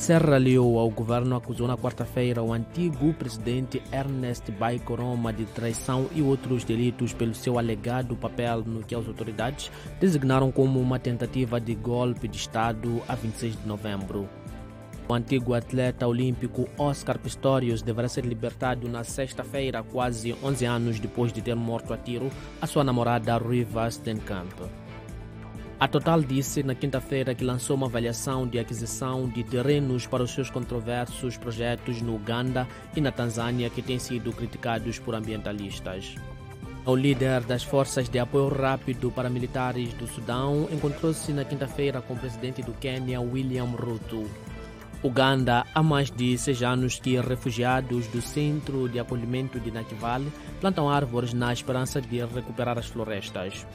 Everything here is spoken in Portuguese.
Serra Leoa, o governo acusou na quarta-feira o antigo presidente Ernest Bai Koroma de traição e outros delitos pelo seu alegado papel no que as autoridades designaram como uma tentativa de golpe de Estado a 26 de novembro. O antigo atleta olímpico Oscar Pistorius deverá ser libertado na sexta-feira, quase 11 anos depois de ter morto a tiro a sua namorada Riva Stenkamp. A Total disse na quinta-feira que lançou uma avaliação de aquisição de terrenos para os seus controversos projetos no Uganda e na Tanzânia que têm sido criticados por ambientalistas. O líder das forças de apoio rápido para militares do Sudão encontrou-se na quinta-feira com o presidente do Quênia, William Ruto. Uganda, há mais de seis anos que refugiados do centro de acolhimento de Nakivale plantam árvores na esperança de recuperar as florestas.